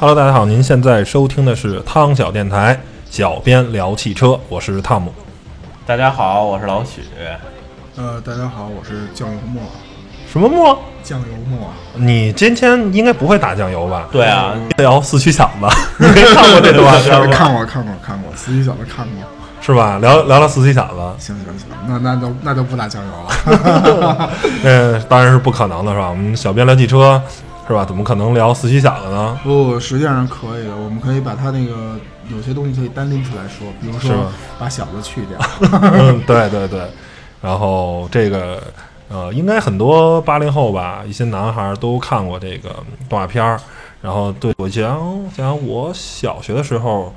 Hello，大家好，您现在收听的是汤小电台，小编聊汽车，我是汤姆。大家好，我是老许。呃，大家好，我是酱油沫，什么沫？酱油沫，你今天应该不会打酱油吧？对啊，聊四驱小子，你 没看过这动画片吗？看过看过看过，四驱小子看过，是吧？聊聊聊四驱小子，行行行，那那就那就不打酱油了。嗯，当然是不可能的，是吧？我们小编聊汽车，是吧？怎么可能聊四喜小子呢？不，实际上可以的，我们可以把它那个有些东西可以单拎出来说，比如说把小子去掉。嗯，对对对。然后这个呃，应该很多八零后吧，一些男孩都看过这个动画片儿。然后对我想想，我小学的时候，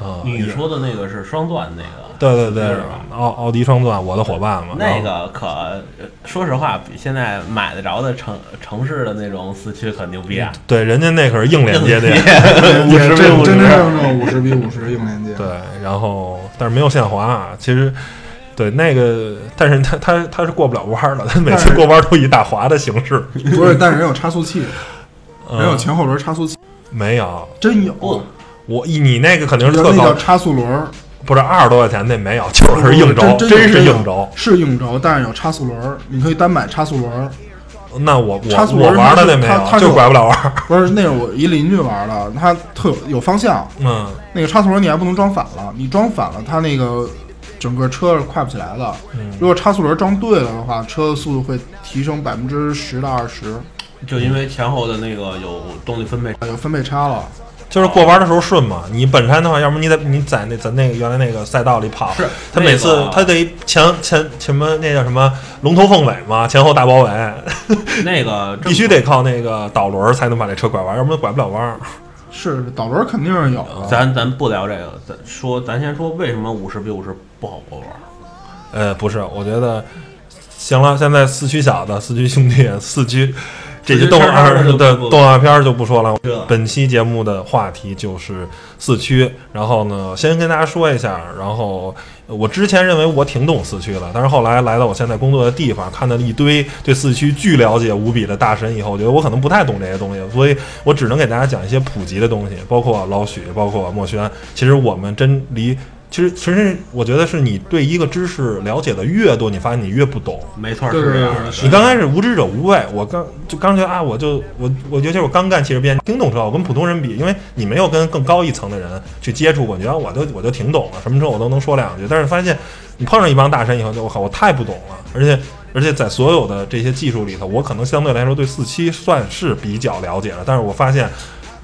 呃，你说的那个是双钻那个，对对对，奥奥迪双钻，我的伙伴嘛。那个可呃说实话，比现在买得着的城城市的那种四驱可牛逼啊！对，人家那可是硬连接的呀。五十比真五真真十，正正五十比五十硬连接。对，然后但是没有限滑啊，其实。对那个，但是他他他是过不了弯儿的，他每次过弯都以打滑的形式。不是，但是人有差速器，嗯人有前后轮差速器，没有？真有。不我你那个肯定是那特高叫，差速轮儿，不是二十多块钱那没有，就是硬轴，真真是硬轴。是硬轴，但是有差速轮儿，你可以单买差速轮儿。那我差速我我轮玩的那没有，就拐不了弯。不是，那是我一邻居玩的，他特有有方向，嗯那个差速轮你还不能装反了，你装反了，它那个整个车是快不起来的。嗯，如果差速轮装对了的话，车的速度会提升百分之十到二十，就因为前后的那个有动力分配，有分配差了。就是过弯的时候顺嘛。你本山的话，要不你在你在那咱那个原来那个赛道里跑，是他每次那个他得前前什么那叫什么龙头凤尾嘛，前后大包围，那个 必须得靠那个导轮才能把这车拐弯，要不然拐不了弯儿。是导轮肯定是有的，咱咱不聊这个，咱说咱先说为什么五十比五十不好过弯。呃，不是，我觉得行了，现在四驱小子、四驱兄弟、四驱这些动画的动画片儿就不说了。本期节目的话题就是四驱，然后呢，先跟大家说一下，然后呃我之前认为我挺懂四驱的，但是后来来到我现在工作的地方，看到了一堆对四驱巨了解无比的大神以后，我觉得我可能不太懂这些东西，所以我只能给大家讲一些普及的东西，包括老许，包括墨轩。其实我们真离。其实，其实我觉得是你对一个知识了解的越多，你发现你越不懂。没错，对是这样的。你刚开始无知者无畏，我刚就刚觉得啊，我就我我尤其是我刚干汽车编听懂车，我跟普通人比，因为你没有跟更高一层的人去接触过，你觉得我就我就挺懂了，什么车我都能说两句。但是发现你碰上一帮大神以后，就我靠，我太不懂了，而且而且在所有的这些技术里头，我可能相对来说对四驱算是比较了解了，但是我发现。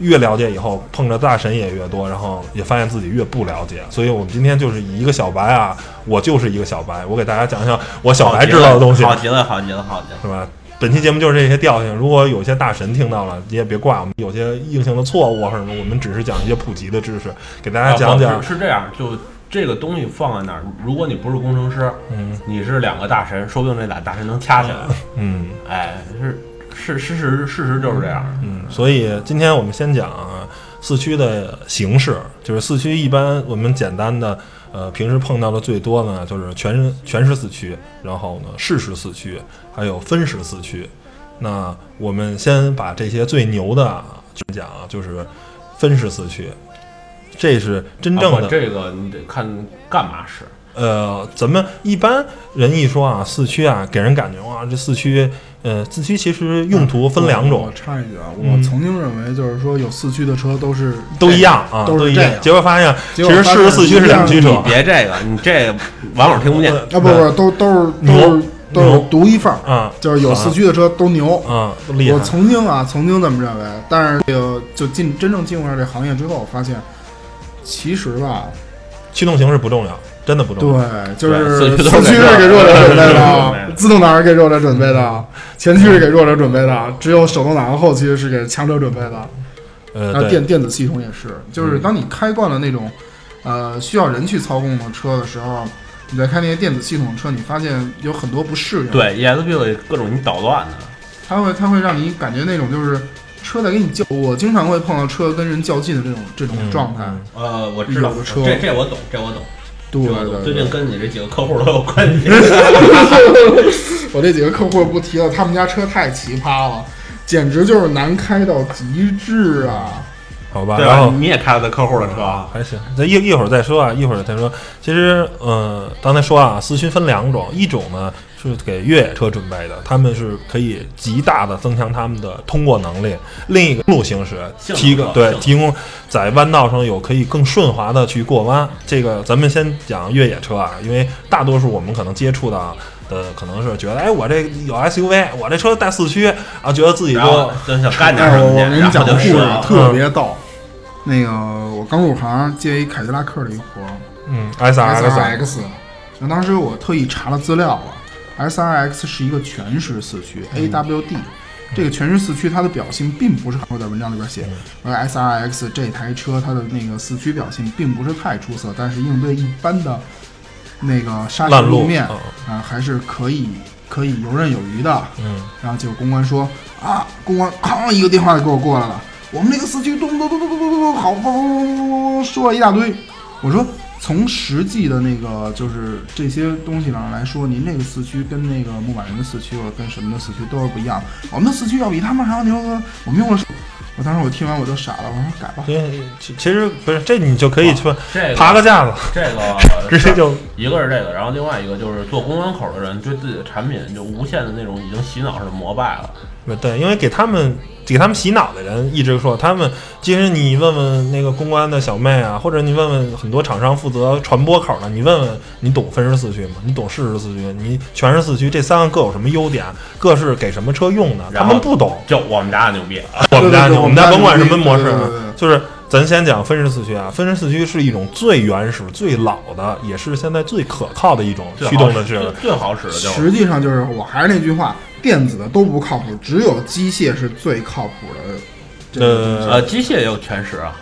越了解以后，碰着大神也越多，然后也发现自己越不了解，所以我们今天就是以一个小白啊，我就是一个小白，我给大家讲讲我小白知道的东西。好极了，好极了，好极了。是吧？本期节目就是这些调性。如果有些大神听到了，你也别怪我们有些硬性的错误或者什么，我们只是讲一些普及的知识，给大家讲讲啊。是是这样，就这个东西放在那儿，如果你不是工程师，嗯你是两个大神，说不定这俩大神能掐起来。嗯哎，是是事实，事实就是这样。嗯，所以今天我们先讲啊四驱的形式，就是四驱一般我们简单的呃平时碰到的最多呢就是全全时四驱，然后呢适时四驱，还有分时四驱。那我们先把这些最牛的讲啊，就是分时四驱，这是真正的啊这个你得看干嘛使。呃，咱们一般人一说啊，四驱啊，给人感觉哇，这四驱，呃，四驱其实用途分两我种，插一句啊，嗯我曾经认为就是说有四驱的车都是都一样啊，都一样。都是这样结果发现，其实结果发现适时四驱是两驱车。你，别这个，你这个网友听不见。啊，不不，都都是都是都是独一份儿，啊。就是有四驱的车都牛。啊，都厉害。我。曾经啊，曾经这么认为，但是这个就进真正进入到这行业之后，我发现，其实吧，驱动形式不重要，真的不重要。对，就是对四驱是给弱者准备的，自动挡是给弱者准备的，前驱是给弱者准备的，只有手动挡和后驱是给强者准备的。呃，电电子系统也是，就是嗯当你开惯了那种，呃，需要人去操控的车的时候，你再开那些电子系统的车，你发现有很多不适应。，对，ESP 里各种你捣乱的。它会它会让你感觉那种就是车在跟你较，我经常会碰到车跟人较劲的这种这种嗯状态。嗯呃，我知道有的车这这我懂，这我懂。对对对最近跟你这几个客户都有关系。我这几个客户不提了，他们家车太奇葩了，简直就是难开到极致啊！好吧？对然后？你也开了他客户的车啊？还行，这一一会儿再说啊，一会儿再说。其实，呃，刚才说啊，四驱分两种，一种呢是给越野车准备的，他们是可以极大的增强他们的通过能力；另一个路行驶，提供对提供在弯道上有可以更顺滑的去过弯。这个咱们先讲越野车啊，因为大多数我们可能接触到的可能是觉得，哎，我这有 SUV，我这车带四驱啊，觉得自己就就想 干点哎，什么，我我跟你讲个故事。特别逗。那个我刚入行接一凯迪拉克的一活儿嗯，S R S X R X，那当时我特意查了资料啊，S R X 是一个全时四驱 A W D。这个全时四驱它的表现并不是，我在文章里边写，而 S R X 这台车它的那个四驱表现并不是太出色，但是应对一般的那个沙石路路面嗯啊、还是可以可以游刃有余的。嗯。然后结果公关说啊，公关哐一个电话就给我过来了，我们那个四驱咚咚咚咚咚咚咚，好，说了一大堆。我说从实际的那个就是这些东西上来说，您这个四驱跟那个牧马人的四驱或者跟什么的四驱都是不一样的。我们的四驱要比他们还要牛，我们用了。我当时我听完我就傻了，我说改吧。因为其其实不是这，你就可以去这个爬个架子，这个 直接就一个是这个，然后另外一个就是做公关口的人对自己的产品就无限的那种已经洗脑式的膜拜了。对，因为给他们给他们洗脑的人一直说，他们其实你问问那个公关的小妹啊，或者你问问很多厂商负责传播口的，你问问你懂分时四驱吗？你懂适时四驱？你全时四驱这三个各有什么优点？各是给什么车用的？他们不懂。就我们家的牛逼，我们家对对对我们家甭管什么模式就是咱先讲分时四驱啊。分时四驱是一种最原始、最老的，也是现在最可靠的一种驱动的是最最好使的就是实际上就是我还是那句话，电子的都不靠谱，只有机械是最靠谱的。这个东西呃，机械也有全时啊，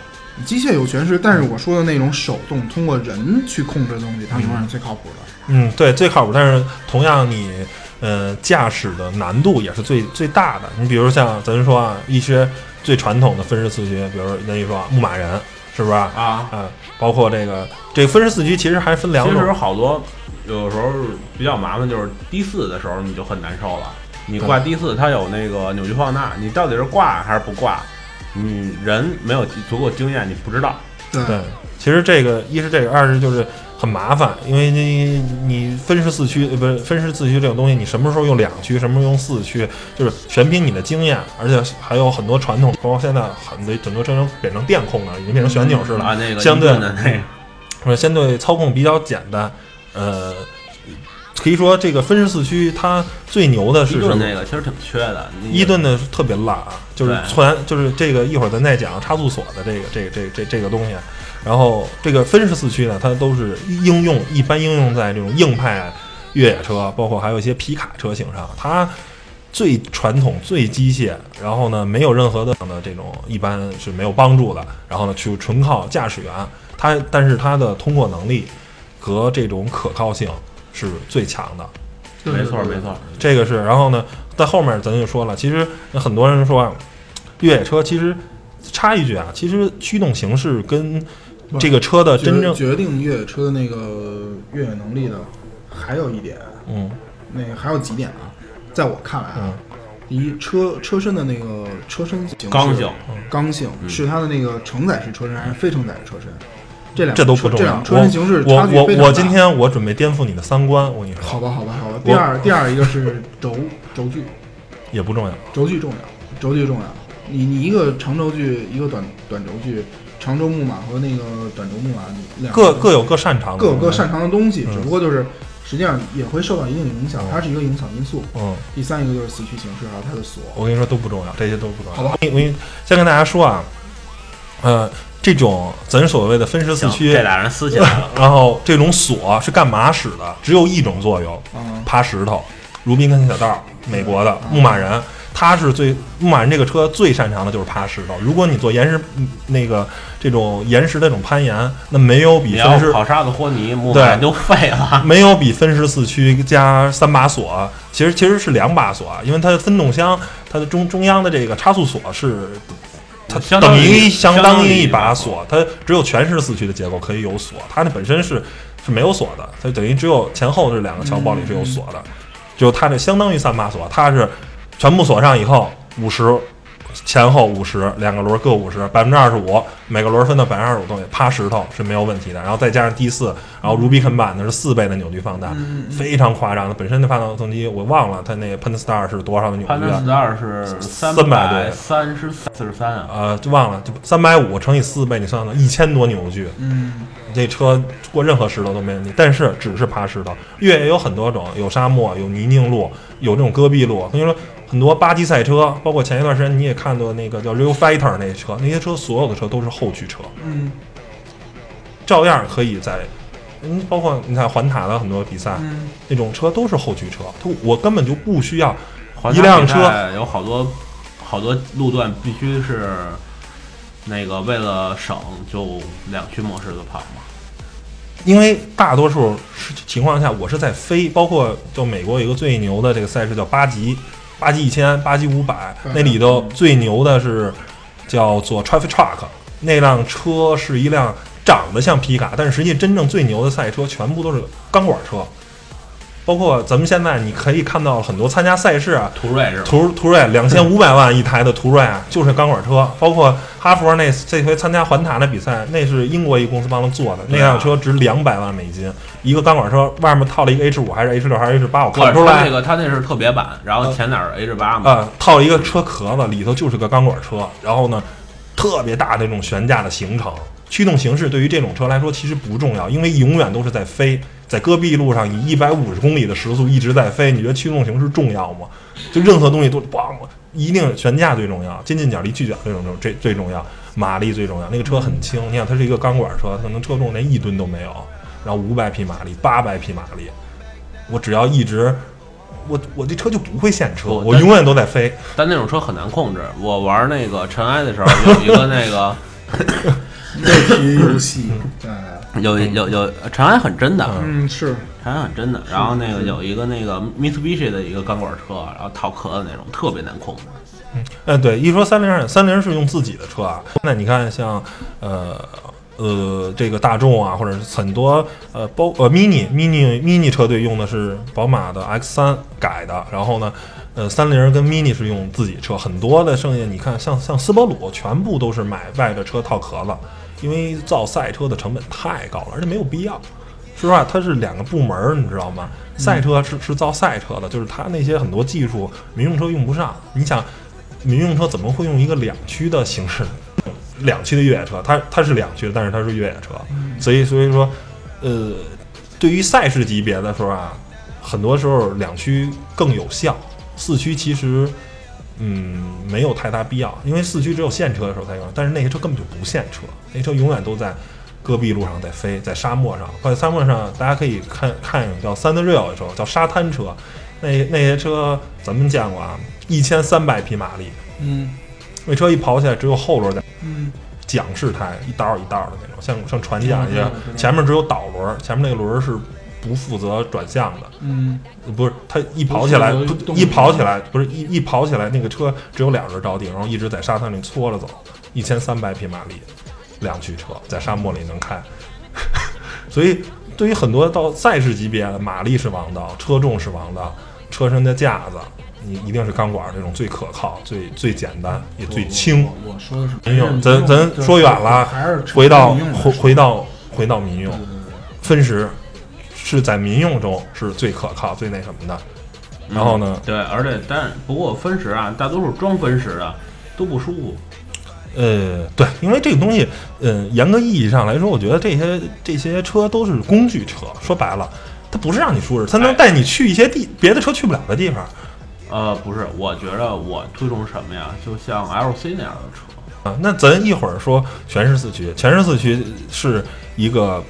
机械有全时，但是我说的那种手动通过人去控制的东西，它永远是最靠谱的。嗯，对，最靠谱。但是同样你，呃，驾驶的难度也是最最大的。你比如像咱说啊，一些最传统的分时四驱，比如那一说牧马人，是不是啊？啊，啊，包括这个这个分时四驱，其实还分两种其实种。好多有时候比较麻烦，就是低四的时候你就很难受了。你挂低四，它有那个扭矩放大，你到底是挂还是不挂？你人没有足够经验，你不知道。对对，其实这个一是这个，二是就是很麻烦，因为你你分时四驱呃不是分时四驱这种东西，你什么时候用两驱，什么时候用四驱，就是全凭你的经验，而且还有很多传统，包括现在很多很多车型变成电控了，已经变成旋钮式了，啊，那个相对的那个，相对操控比较简单，呃。可以说，这个分时四驱它最牛的是一什么？顿那个其实挺缺的。伊顿的特别懒，就是对传，就是这个一会儿咱再讲差速锁的这个这个这个这这个东西。然后这个分时四驱呢，它都是应用一般应用在这种硬派越野车，包括还有一些皮卡车型上。它最传统、最机械，然后呢没有任何的的这种一般是没有帮助的。然后呢，去纯靠驾驶员，它但是它的通过能力和这种可靠性是最强的。没错没错，这个是，然后呢，在后面咱就说了，其实很多人说啊，越野车其实插一句啊，其实驱动形式跟这个车的真正，决决定越野车的那个越野能力的，还有一点，嗯。那个还有几点啊，在我看来嗯。啊，第一，车车身的那个车身形刚性，刚性嗯。是它的那个承载式车身还是非承载式车身？这两个这都不重要。车身形式我差距我我我非常大。今天我准备颠覆你的三观，我跟你说，好吧，好吧，好吧。第二，第二一个是轴轴距，也不重要。轴距重要，轴距重要。你你一个长轴距，一个短短轴距，长轴木马和那个短轴木马两各各有各擅长的，各有各擅长的东西，嗯只不过就是实际上也会受到一定影响，它是一个影响因素。嗯，第三一个就是四驱形式还有它的锁。我跟你说都不重要，这些都不重要。好吧我跟你先跟大家说啊，呃，这种咱所谓的分时四驱这，俩人撕起来了。然后这种锁是干嘛使的？只有一种作用，嗯，爬石头。鲁滨肯小道，美国的牧马人，他是最牧马人这个车最擅长的就是爬石头。如果你做岩石嗯那个这种岩石的这种攀岩，那没有比分时跑沙子和泥，木对。马就废了。没有比分时四驱加三把锁，其实其实是两把锁，因为它的分动箱，它的中中央的这个差速锁是它相当于等于相当于于一把一把锁，它只有全时四驱的结构可以有锁，它那本身是是没有锁的，它等于只有前后这两个桥包里是有锁的，就它这相当于三把锁，它是全部锁上以后五十前后五十，两个轮各五十，百分之二十五，每个轮分到百分之二十五东西，趴石头是没有问题的。然后再加上 D 四，然后 Rubicon 版的是四倍的扭矩放大，非常夸张的。本身的发动机我忘了它那个 Pentastar 是多少的扭矩啊？潘顿斯二是三300百对三十四十三啊，呃，就忘了，就三百五乘以四倍，你算算，一千多扭矩。嗯，这车过任何石头都没问题，但是只是爬石头。越野有很多种，有沙漠，有泥泞路，有这种戈壁路。跟你说，很多巴基赛车，包括前一段时间你也看到那个叫 Real Fighter 那车，那些车所有的车都是后驱车，嗯照样可以在，嗯，包括你看环塔的很多比赛，嗯。那种车都是后驱车，它我根本就不需要环塔比一辆车赛有好多好多路段必须是那个为了省就两驱模式的跑嘛。因为大多数情况下，我是在飞，包括就美国有一个最牛的这个赛事叫八级，八级一千、八级五百，嗯那里头最牛的是叫做 Traffic Truck，那辆车是一辆长得像皮卡，但是实际真正最牛的赛车全部都是钢管车，包括咱们现在你可以看到很多参加赛事啊，途锐是吧？途途锐两千五百万一台的途锐啊，就是钢管车，包括哈佛那这回参加环塔的比赛，那是英国一公司帮他做的，那辆车值两百万美金，一个钢管车外面套了一个 H 五还是 H 六还是 H 八，我看不出来它那个它那是特别版，然后前脸是 H 八嘛。啊、套了一个车壳子，里头就是个钢管车，然后呢，特别大的那种悬架的行程。驱动形式对于这种车来说其实不重要，因为永远都是在飞，在戈壁路上以一百五十公里的时速一直在飞。你觉得驱动形式重要吗？就任何东西都咣，一定悬架最重要，接近角离去角最重最最重要，马力最重要。那个车很轻，你想它是一个钢管车，可能车重连一吨都没有，然后五百匹马力，八百匹马力，我只要一直。我我这车就不会陷车，我永远都在飞。但那种车很难控制。我玩那个尘埃的时候，有一个那个类体游戏，对，有有有长安很真的，嗯是，长安很真的。然后那个有一个那个 Mitsubishi 的一个钢管车，然后套壳的那种，特别难控制。嗯，对，一说三菱，三菱是用自己的车啊。那你看像呃呃这个大众啊，或者是很多呃包呃 mini mini mini 车队用的是宝马的 X 三改的，然后呢。呃，三菱跟 Mini 是用自己车，很多的剩下你看，像像斯巴鲁，全部都是买外的车套壳子，因为造赛车的成本太高了，而且没有必要。说实话，它是两个部门儿，你知道吗？赛车是是造赛车的，就是它那些很多技术，民用车用不上。你想，民用车怎么会用一个两驱的形式？两驱的越野车，它它是两驱的，但是它是越野车，所以所以说，呃，对于赛事级别的时候啊，很多时候两驱更有效，四驱其实。嗯，没有太大必要，因为四驱只有现车的时候才有，但是那些车根本就不现车，那车永远都在戈壁路上在飞，在沙漠上，或者沙漠上，大家可以看看一种叫 Sand Rail 的车，叫沙滩车，那那些车咱们见过啊，一千三百匹马力，嗯。那车一跑起来只有后轮在嗯。桨式胎，一道一道的那种，像像船桨一样前面只有导轮，前面那个轮是不负责转向的，嗯。不是，它一跑起来，一跑起来，不是一一跑起来，那个车只有两人着地，然后一直在沙滩里搓着走，一千三百匹马力，两驱车在沙漠里能开，所以对于很多到赛事级别的，马力是王道，车重是王道，车身的架子，你一定是钢管这种最可靠、最最简单也最轻。我我说的是民用，咱咱说远了还是回到回回到回到民用。分时是在民用中是最可靠、最那什么的。然后呢，对，而且但不过分时啊，大多数装分时的都不舒服。呃，对，因为这个东西，嗯、严格意义上来说，我觉得这些这些车都是工具车。说白了，它不是让你舒适，它能哎带你去一些地别的车去不了的地方呃，不是，我觉得我推崇什么呀？就像 LC 那样的车。啊。那咱一会儿说全时四驱，全时四驱是一个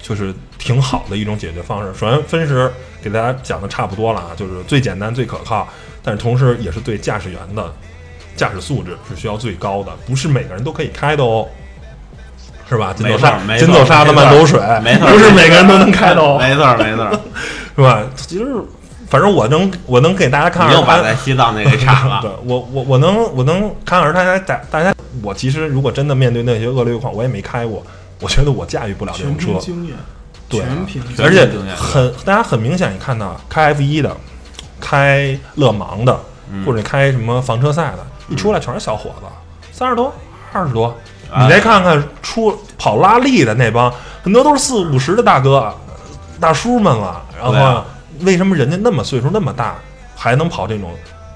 就是挺好的一种解决方式。首先，分时给大家讲的差不多了啊，就是最简单、最可靠，但是同时也是对驾驶员的驾驶素质是需要最高的，不是每个人都可以开的哦。是吧？金没走沙，金走沙的慢走水，没错，不是每个人都能开的哦，没错没错。是吧？其实，反正我能，我能给大家看又把在西藏那给铲对了。我我我能我能看着大家，大大家，我其实如果真的面对那些恶劣路况，我也没开过，我觉得我驾驭不了这种车，经验，对而且很大家很明显，你看到开 F 一的，开勒芒的，嗯或者开什么房车赛的，一出来全是小伙子，三十多、二十多。哎你再看看出跑拉力的那帮，很多都是四五十的大哥、大叔们了。然后为什么人家那么岁数那么大还能跑这种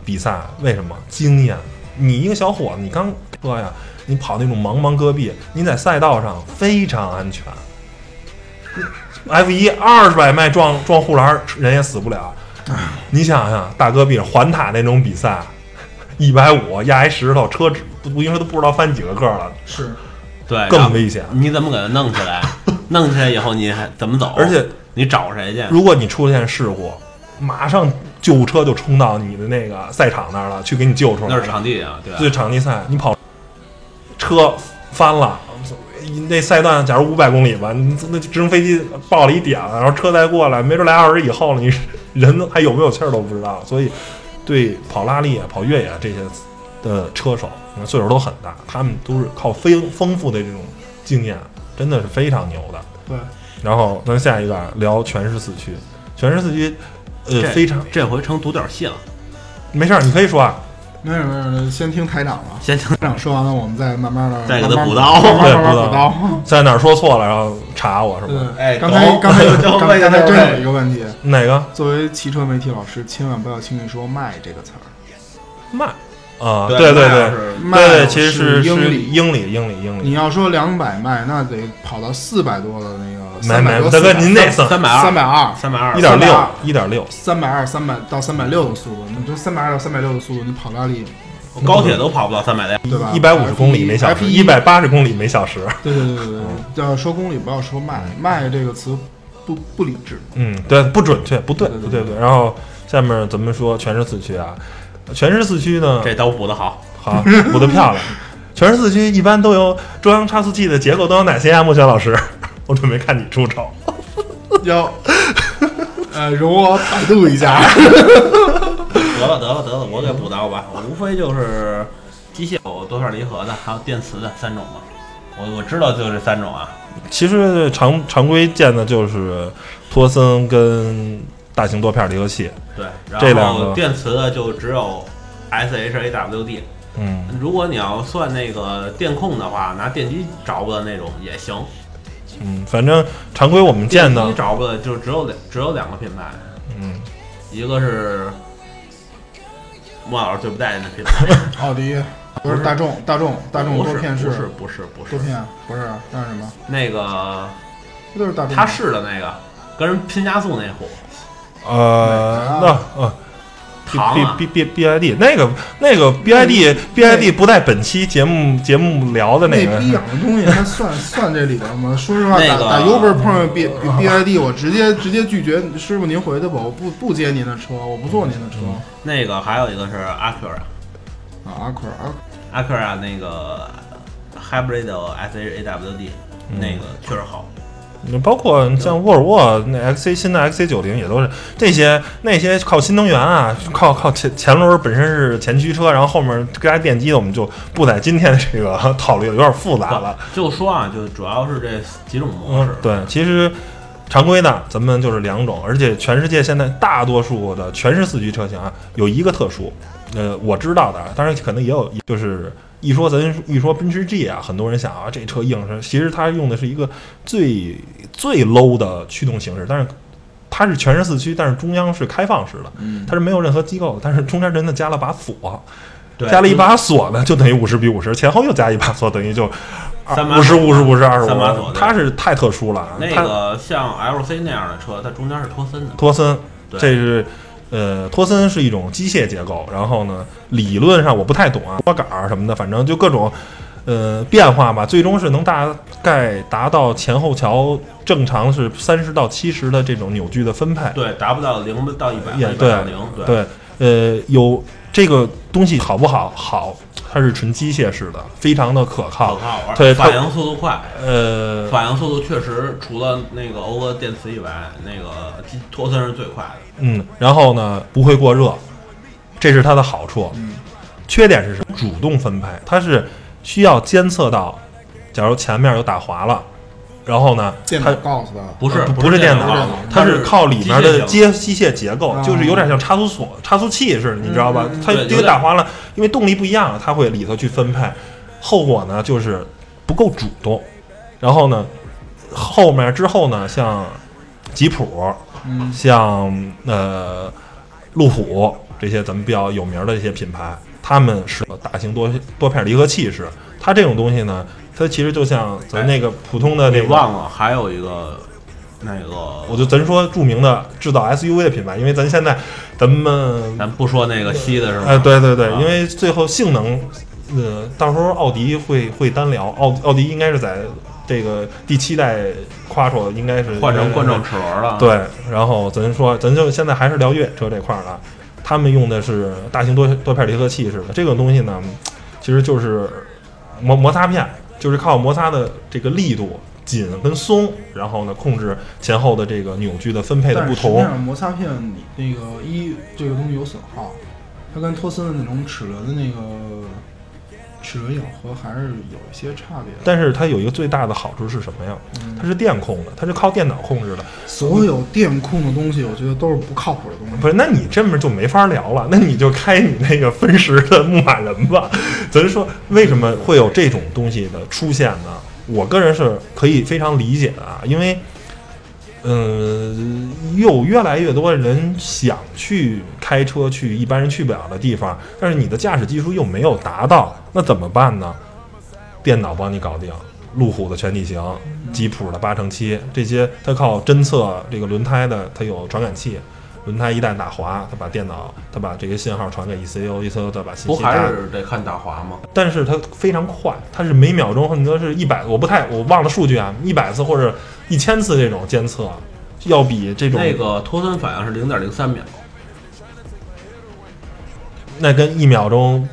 比赛？为什么？经验。你一个小伙子，你刚说呀，你跑那种茫茫戈壁，你在赛道上非常安全。F 一二十百迈撞撞护栏，人也死不了。你想想，大戈壁上环塔那种比赛，一百五压一石头，车只不不应该都不知道翻几个个了，是对，更危险。你怎么给它弄起来？弄起来以后你还怎么走？而且你找谁去？如果你出现事故，马上救护车就冲到你的那个赛场那儿了，去给你救出来。那是场地啊，对吧？对场地赛，你跑车翻了，那赛段假如五百公里吧，你那直升飞机爆了一点了，然后车再过来，没准俩小时以后了，你人还有没有气儿都不知道。所以，对跑拉力、啊、跑越野这些的车手，你看岁数都很大，他们都是靠非丰富的这种经验，真的是非常牛的。对，然后咱下一个啊聊全时四驱，全时四驱，呃，非常这回成独角戏了。没事儿，你可以说啊，没有没有，先听台长吧。先听台长说完了，我们再慢慢的再给他补刀慢补补刀。在哪儿说错了，然后查我是吧？对，哎刚才刚才就 刚才刚才真有一个问题，哪个作为汽车媒体老师，千万不要轻易说“卖”这个词儿。卖啊？对对对对那要是迈对对，其实是是英里，英里英里英里。你要说两百迈，那得跑到四百多的那个。没没，大哥您那算三百二，三百二，三百二一，点六一点六，三百二、三百到三百六的速度，你就三百二到三百六的速度，你跑哪里，高铁都跑不到三百辆。对吧？一百五十公里每小时，一百八十公里每小时。对对对对对，要说公里不要说迈，迈这个词不不理智。嗯，对，不准确，不对，对对不对不对。然后下面咱们说全是四驱啊，全是四驱呢，这刀补的好，好补的漂亮。全是四驱一般都有中央差速器的结构都有哪些啊？莫轩老师，我准备看你出丑。要呃，容我百度一下。得了得了得了，我给补刀吧。无非就是机械有多片离合的，还有电磁的三种嘛。我我知道就这三种啊。其实常常规见的就是托森跟大型多片离合器。对，这两个然后电磁的就只有 SHAWD。嗯，如果你要算那个电控的话，拿电机着不的那种也行。嗯，反正常规我们见的电机，着不的就只有两只有两个品牌，嗯，一个是莫老师最不待见的品牌，奥迪不是大众，大众大众不是多片式不是不是不是多片不是那是什么？那个不就是大众。他试的那个跟人拼加速那货呃，那呃糖 B B B B I D 那个那个 B I D B I D 不在本期节目节目聊的那个那逼，养的东西，它算算这里边吗？说实话，那个打打 Uber 碰上 B B I D，我直接直接拒绝，师傅您回去吧，我不不接您的车，我不坐您的车。那个还有一个是 Acura 啊，阿奎尔，Acura 那个 Hybrid SHAWD 那个确实好。包括像沃尔沃那 X C 新的 X C 九零也都是这些那些靠新能源啊，靠靠前前轮本身是前驱车，然后后面加电机的，我们就不在今天的这个 讨论，有点复杂了。就说啊，就主要是这几种模式。，嗯对，其实常规的咱们就是两种，而且全世界现在大多数的全是四驱车型啊，有一个特殊，呃，我知道的啊，当然可能也有，就是一说咱一说奔驰 G 啊，很多人想啊，这车硬是，其实它用的是一个最最 low 的驱动形式，但是。它是全时四驱，但是中央是开放式的，嗯，它是没有任何机构，但是中间真的加了把锁，对加了一把锁呢，就等于五十比五十，前后又加一把锁，等于就三五十五十五十二十三把锁对它是太特殊了。那个像 LC 那样的车，它中间是托森的。托森，对这是呃，托森是一种机械结构，然后呢，理论上我不太懂啊，拨杆儿什么的，反正就各种呃变化吧，最终是能大概达到前后桥正常是三十到七十的这种扭矩的分配。对，达不到零到一百，也一百到零。对，对，呃，有这个东西好不好？好，它是纯机械式的，非常的可靠可靠。对反应速度快。呃，反应速度确实，除了那个欧俄电磁以外，那个机托森是最快的。嗯，然后呢，不会过热，这是它的好处。嗯缺点是什么？主动分配，它是需要监测到，假如前面有打滑了，然后呢，电它脑告诉他，不是呃不是是电脑脑，它是靠里面的机械机机械结构，啊就是有点像差速锁、差速器似的，你知道吧嗯？它这个打滑了，因为动力不一样，它会里头去分配，后果呢就是不够主动。然后呢，后面之后呢，像吉普、嗯，像呃路虎这些咱们比较有名的一些品牌，他们是大型多多片离合器式。它这种东西呢，它其实就像咱那个普通的你那个忘了还有一个那个，我就咱说著名的制造 SUV 的品牌，因为咱现在咱们咱不说那个西的是吧？哎，对对对，啊因为最后性能，呃，到时候奥迪会会单聊，奥奥迪应该是在这个第七代 Quattro 应该是换成冠状齿轮了。，对，然后咱说咱就现在还是聊越野车这块儿了，他们用的是大型多多片离合器似的，这种东西呢，其实就是摩摩擦片，就是靠摩擦的这个力度。紧跟松，然后呢，控制前后的这个扭矩的分配的不同。但摩擦片你那个一这个东西有损耗，它跟托森的那种齿轮的那个齿轮咬合还是有一些差别的。但是它有一个最大的好处是什么呀？嗯它是电控的，它是靠电脑控制的。所有电控的东西，我觉得都是不靠谱的东西。不是，那你这么就没法聊了。那你就开你那个分时的牧马人吧。咱说为什么会有这种东西的出现呢？我个人是可以非常理解的啊，因为，嗯、有越来越多人想去开车去一般人去不了的地方，但是你的驾驶技术又没有达到，那怎么办呢？电脑帮你搞定，路虎的全地形，吉普的八乘七，这些它靠侦测这个轮胎的，它有传感器，轮胎一旦打滑，它把电脑它把这个信号传给 E ECU，ECU 再把信息不还是得看打滑吗？但是它非常快，它是每秒钟很多是一百，我不太我忘了数据啊，一百次或者一千次这种监测，要比这种那个托森反应是零点零三秒，那跟一秒钟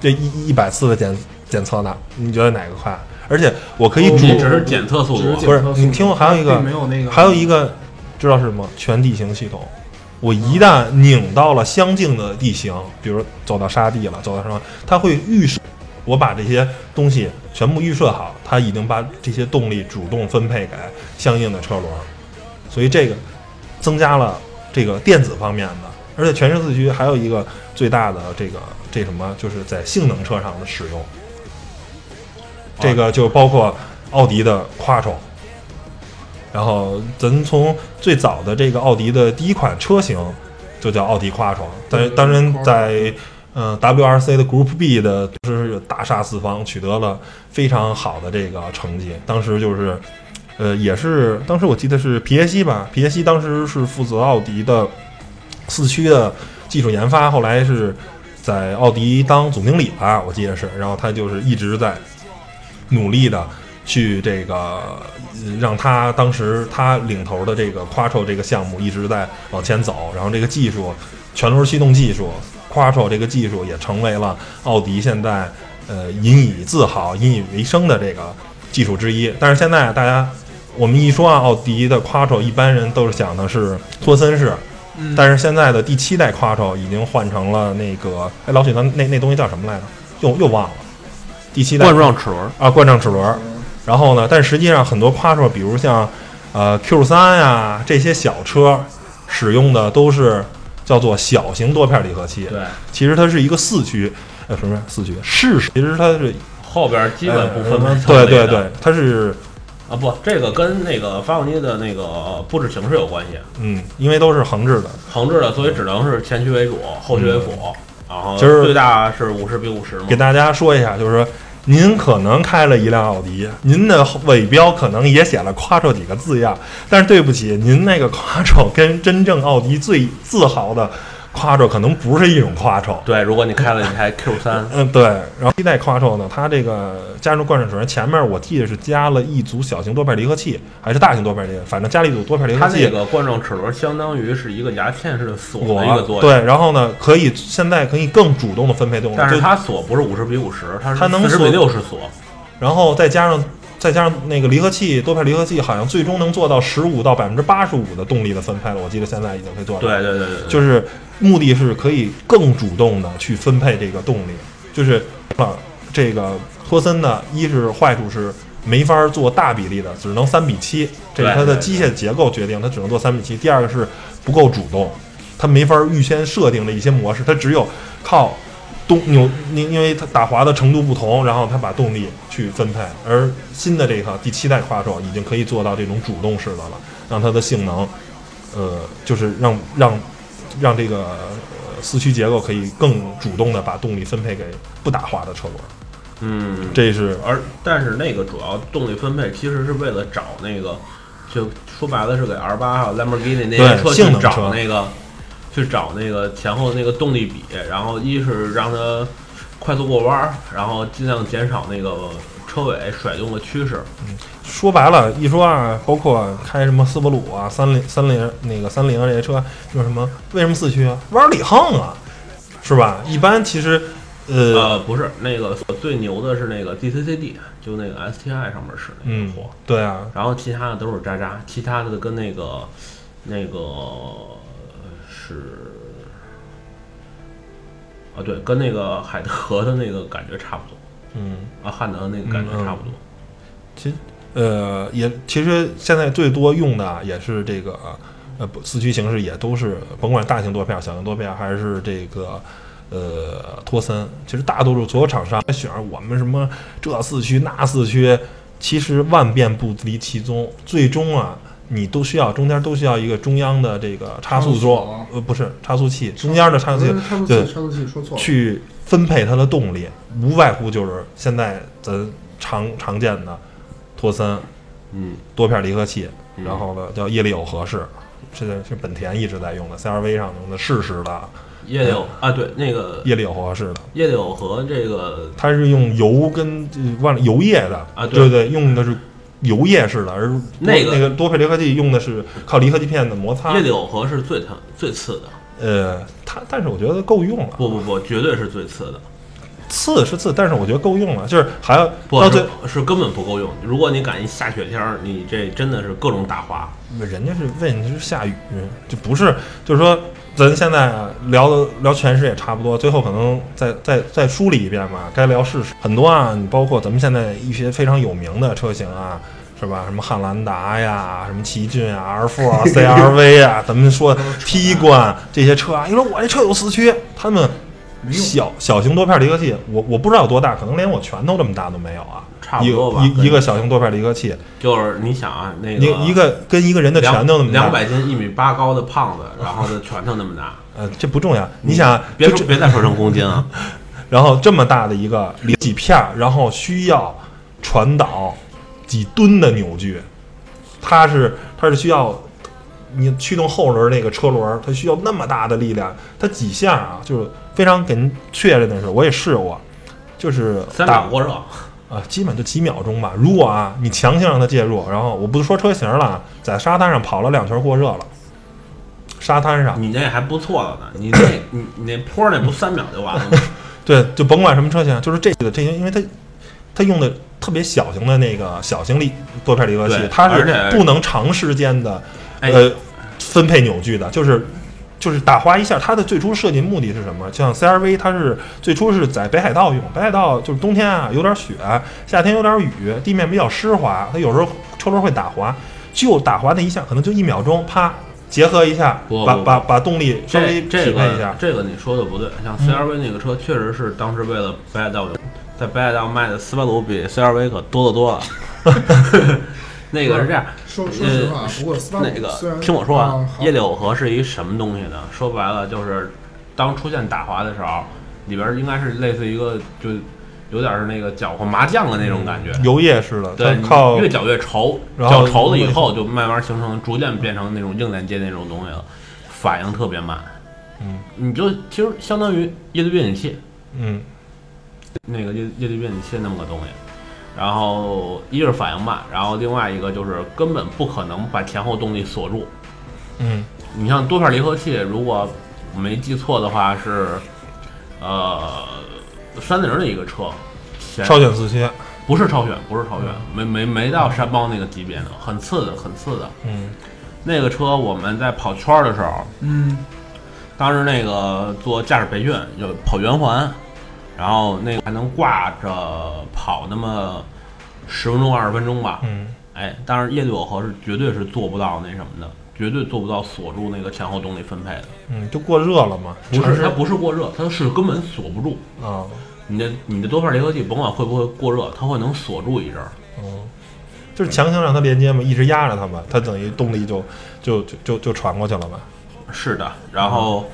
这一一百次的检检测呢，你觉得哪个快？而且我可以主你只是检测速度不是你听过还有一个没有那个，还有一个知道是什么？全地形系统。我一旦拧到了相近的地形，比如走到沙地了，走到什么，它会预设，我把这些东西全部预设好，它已经把这些动力主动分配给相应的车轮，所以这个增加了这个电子方面的，而且全时四驱还有一个最大的这个这什么，就是在性能车上的使用，这个就包括奥迪的 Quattro。然后咱从最早的这个奥迪的第一款车型就叫奥迪跨床但当然在嗯、呃 WRC 的 Group B 的就是大杀四方，取得了非常好的这个成绩。当时就是呃也是当时我记得是皮耶西吧，皮耶西当时是负责奥迪的四驱的技术研发，后来是在奥迪当总经理吧，我记得是，然后他就是一直在努力的去这个让他当时他领头的这个 Quattro 这个项目一直在往前走，然后这个技术全轮驱动技术 Quattro 这个技术也成为了奥迪现在呃引以自豪、引以为生的这个技术之一。但是现在大家我们一说啊，奥迪的 Quattro，一般人都是想的是托森式。嗯但是现在的第七代 Quattro 已经换成了那个，哎，老许，那那那东西叫什么来着？又又忘了。第七代冠状齿轮。啊，冠状齿轮。然后呢，但实际上很多 Quattro，比如像呃 Q 三呀这些小车，使用的都是叫做小型多片离合器。对，其实它是一个四驱，呃，什么四驱？适时。其实它是后边基本不分呃层对对对，它是啊不，这个跟那个发动机的那个布置形式有关系，嗯，因为都是横置的。横置的，所以只能是前驱为主，后驱为辅，然后其实最大是五十比五十嘛给。大家说一下，就是说，您可能开了一辆奥迪，您的尾标可能也写了夸戳几个字样，但是对不起，您那个夸戳跟真正奥迪最自豪的 Quattro 可能不是一种 Quattro。对，如果你开了一台 Q 三，嗯，对。然后第一代 Quattro 呢，它这个加入贯穿齿轮，前面我记得是加了一组小型多片离合器，还是大型多片离合，反正加了一组多片离合器。它那个冠状齿轮相当于是一个牙嵌式的锁的一个作用。对，然后呢，可以现在可以更主动的分配动力，但是就它锁不是五十比五十，它是它能四十比锁六十锁。然后再加上再加上那个离合器多片离合器，好像最终能做到十五到百分之八十五的动力的分配了。我记得现在已经可以做到。对对对对，对就是目的是可以更主动的去分配这个动力，就是啊，这个托森呢，一是坏处是没法做大比例的，只能三比七，这是它的机械结构决定，它只能做三比七。第二个是不够主动，它没法预先设定的一些模式，它只有靠动扭，因因为它打滑的程度不同，然后它把动力去分配。而新的这套第七代 Quattro 已经可以做到这种主动式的了，让它的性能，呃，就是让让让这个呃四驱结构可以更主动的把动力分配给不打滑的车轮。嗯，这是而但是那个主要动力分配其实是为了找那个，就说白了是给 R 八还有兰博基尼那些对车去找性能车那个，去找那个前后那个动力比，然后一是让它快速过弯儿，然后尽量减少那个车尾甩动的趋势。说白了，一说二，包括开什么斯巴鲁啊、三菱、三菱那个三菱啊这些车，就是什么为什么四驱啊？弯里横啊，是吧？一般其实，呃，呃，不是那个最牛的是那个 DCCD，就那个 STI 上面是那嗯个货，，对啊，然后其他的都是渣渣，其他的跟那个那个呃是啊，对，跟那个海德的那个感觉差不多嗯，啊，汉德那个感觉差不多。其实，呃，也其实现在最多用的啊也是这个，呃，不四驱形式也都是，甭管大型多片、小型多片，还是这个。呃，托森其实大多数所有厂商选我们什么这四驱那四驱，其实万变不离其宗，最终啊，你都需要中间都需要一个中央的这个差速座锁，呃，不是差速器，中间的差速器差速对器，差速器说错了。去分配它的动力，无外乎就是现在咱常常见的托森嗯，多片离合器，嗯然后呢叫液力耦合式，这个是本田一直在用的，CRV 上用的适时的叶柳啊，对，那个液力耦合适的，液力耦合这个它是用油跟呃忘了油液的啊对。对对，用的是油液式的，而那个那个多片离合器用的是靠离合器片的摩擦。叶，柳和是最疼最次的，呃，它但是我觉得够用了，不不不，绝对是最次的，次是次，但是我觉得够用了，就是还要不到最是是根本不够用。如果你赶一下雪天儿，你这真的是各种打滑。人家是问题是下雨，就不是，就是说，咱现在啊聊的聊全时也差不多，最后可能再再再梳理一遍吧，该聊试试很多啊，你包括咱们现在一些非常有名的车型啊，是吧？什么汉兰达呀，什么奇骏啊，R 4啊，CRV 啊，咱们说 T 冠这些车啊，你说我这车有四驱，他们小小型多片离合器，我我不知道有多大，可能连我拳头这么大都没有啊，差不多吧一一个小型多片离合器，就是你想啊，那一个一个跟一个人的拳头那么大，两百斤、一米八高的胖子，然后的拳头那么大，呃，这不重要。你想啊，别，说别再说成公斤啊，然后这么大的一个里几片儿，然后需要传导几吨的扭矩，它是它是需要你驱动后轮那个车轮儿，它需要那么大的力量，它几下啊，就是非常给您确认的是，我也试过，就是打三秒过热。啊，基本就几秒钟吧。如果啊，你强行让它介入，然后我不说车型了啊，在沙滩上跑了两圈过热了，沙滩上。你那还不错了呢，你那你你那坡那不三秒就完了吗？对，就甭管什么车型，就是这个这些，因为它它用的特别小型的那个小型离多片离合器，它是不能长时间的哎呃分配扭矩的，就是就是打滑一下。它的最初设计目的是什么？像 CRV，它是最初是在北海道用，北海道就是冬天啊有点雪，夏天有点雨，地面比较湿滑，它有时候车轮会打滑，就打滑那一下，可能就一秒钟，啪。结合一下，把把把动力稍微匹配一下个，这个你说的不对，像 CRV 那个车确实是当时为了北海道用，在北海道卖的斯巴鲁比 CRV 可多得多了。那个是这样，说说实话，不过那个听我说啊啊，好叶柳河是一什么东西呢？说白了就是，当出现打滑的时候，里边应该是类似一个就有点是那个搅和麻酱的那种感觉。油液似的，对，越搅越稠，搅稠了以后，就慢慢形成，逐渐变成那种硬连接那种东西了，反应特别慢。嗯，你就其实相当于液对变体器，嗯那个液液对变体器那么个东西。然后一是反应慢，然后另外一个就是根本不可能把前后动力锁住。嗯你像多片离合器，如果我没记错的话是，呃，三菱的一个车，前超选四驱，不是超选，不是超选，没没没到山猫那个级别呢，很次的，很次的。嗯那个车我们在跑圈儿的时候，嗯，当时那个做驾驶培训，就跑圆环，然后那个还能挂着跑那么十分钟二十分钟吧。嗯哎，但是液对耦合是绝对是做不到那什么的，绝对做不到锁住那个前后动力分配的。嗯，就过热了嘛，不是，它不是过热，它是根本锁不住。啊，你的你的多片离合器甭管会不会过热，它会能锁住一阵儿。嗯，就是强行让它连接嘛，一直压着它嘛，它等于动力就就就就就传过去了嘛。是的，然后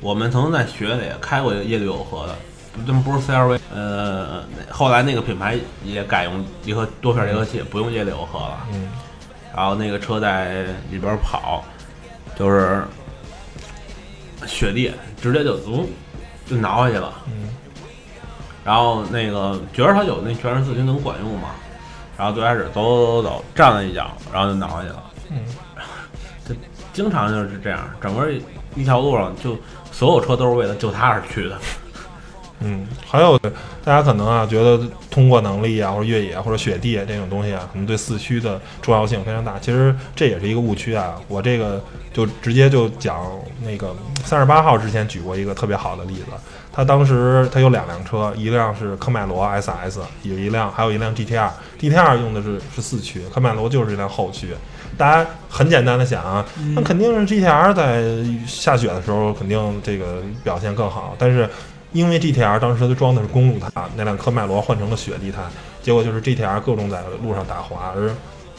我们曾经在学里也开过液对耦合的，他们不是 CRV，呃，后来那个品牌也改用离合多片离合器，不用液力耦合了。嗯然后那个车在里边跑，就是雪地，直接就嗯就挠下去了。嗯然后那个觉得它有那全时四驱能管用嘛，然后最开始走走走走站了一脚，然后就挠下去了。嗯 经常就是这样，整个一条路上就所有车都是为了救他而去的。嗯，还有大家可能啊觉得通过能力啊，或者越野或者雪地这种东西啊，可能对四驱的重要性非常大。其实这也是一个误区啊。我这个就直接就讲那个三十八号之前举过一个特别好的例子。他当时他有两辆车，一辆是科迈罗 SS，有一辆还有一辆 GTR。GTR 用的是是四驱，科迈罗就是一辆后驱。大家很简单的想啊，那肯定是 GTR 在下雪的时候肯定这个表现更好，但是因为 GTR 当时它装的是公路胎，那辆科迈罗换成了雪地胎，结果就是 GTR 各种在路上打滑，而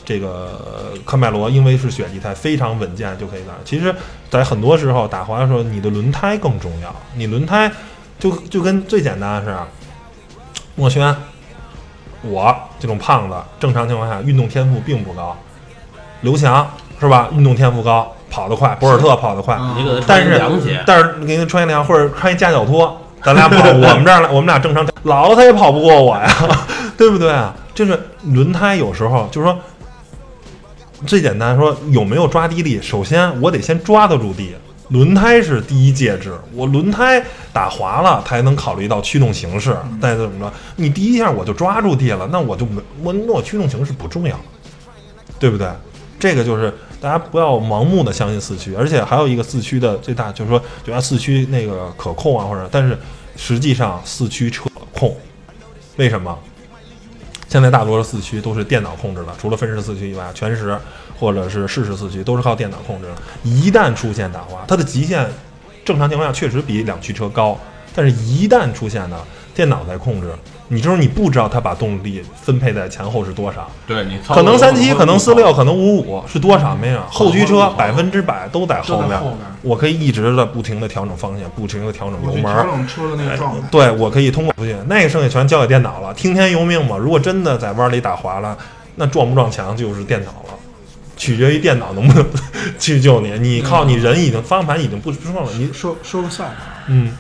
这个科迈罗因为是雪地胎，非常稳健就可以打。其实，在很多时候打滑的时候，你的轮胎更重要。你轮胎就就跟最简单的是，墨轩，我这种胖子，正常情况下运动天赋并不高。刘翔是吧？运动天赋高，跑得快，博尔特跑得快，啊你给他穿但是凉鞋，但是你给他穿一凉或者穿一夹脚拖，咱俩跑我们这儿来，我们俩正常，老子他也跑不过我呀，对不对啊？就是轮胎有时候就是说，最简单说有没有抓地力，首先我得先抓得住地。轮胎是第一介质，我轮胎打滑了才能考虑到驱动形式，再怎么着，你第一下我就抓住地了，那我就没我那我驱动形式不重要，对不对？这个就是大家不要盲目的相信四驱，而且还有一个四驱的最大就是说，觉得四驱那个可控啊，或者但是实际上四驱车控，为什么？现在大多数四驱都是电脑控制的，除了分时四驱以外，全时或者是适时四驱都是靠电脑控制的。一旦出现打滑，它的极限正常情况下确实比两驱车高，但是一旦出现呢，电脑在控制，你就是你不知道它把动力分配在前后是多少。对你可能三七，可能四六，可能五五是多少没有？后驱车嗯百分之百都在后面我可以一直的不停的调整方向，不停的调整油门调。整车的那个状态。对，我可以通过出去，那个剩下全交给电脑了，听天由命嘛。如果真的在弯里打滑了，那撞不撞墙就是电脑了，取决于电脑能不能 去救你。你靠你人已经方向盘已经不支撑了，你说说个笑话，嗯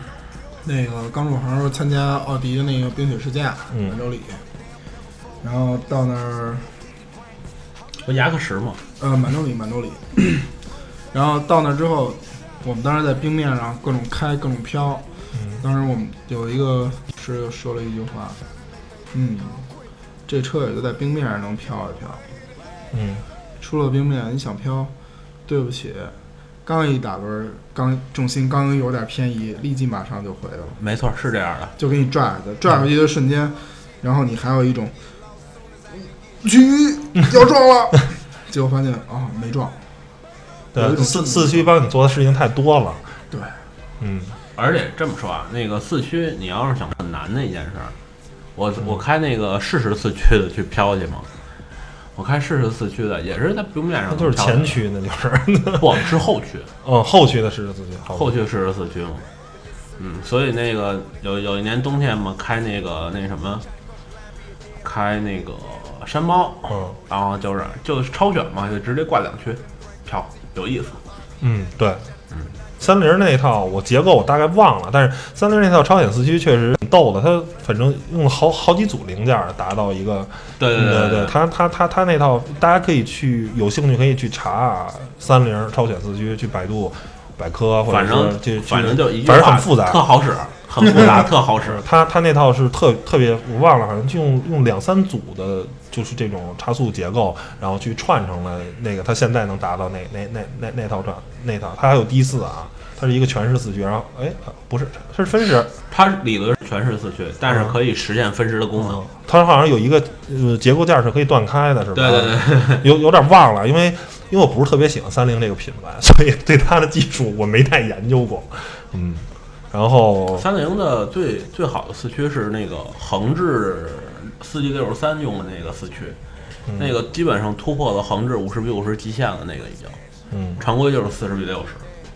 那个刚入行时候参加奥迪的那个冰雪试驾，嗯满洲里，然后到那儿不牙克石嘛，呃，满洲里，满洲里。然后到那之后，我们当时在冰面上各种开，各种飘。嗯当时我们有一个师又说了一句话，嗯，这车也就在冰面上能飘一飘，嗯出了冰面你想飘，对不起，刚一打轮，刚重心刚有点偏移，立即马上就回来了，没错，是这样的。就给你拽的，拽回去的瞬间，然后你还有一种，去要撞了，结果发现啊、没撞。对，四四驱帮你做的事情太多了。对，嗯而且这么说啊，那个四驱，你要是想很难的一件事儿，我我开那个适时四驱的去飘去嘛，我开适时四驱的也是在冰面上那就是前驱，那就是。不是后驱，嗯，后驱的是四驱后驱适时四驱嘛。嗯，所以那个有有一年冬天嘛，开那个那什么，开那个山猫，嗯然后就是就是超选嘛，就直接挂两驱，漂有意思。嗯，对，三菱那一套我结构我大概忘了，但是三菱那套超显四驱确实挺逗的，它反正用了好好几组零件儿达到一个，对对对对，它它它它那套大家可以去有兴趣可以去查啊，三菱超显四驱，去百度百科，或者反正反正就一反正很复杂特好使，很复杂，特好使是。它它那套是特特别，我忘了，好像就用用两三组的，就是这种差速结构，然后去串成了那个，它现在能达到那那那那那套串那套，它还有低四啊，它是一个全时四驱，然后哎呃不是，它是分时，它理论是全是四驱，但是嗯。可以实现分时的功能。它好像有一个呃结构件是可以断开的，是吧？对对对，有有点忘了，因为因为我不是特别喜欢三菱这个品牌，所以对它的技术我没太研究过，嗯，然后三菱的最最好的四驱是那个横置四 G 六十三用的那个四驱，嗯。那个基本上突破了横置五十比五十极限了，那个已经。嗯。常规就是四十比六十。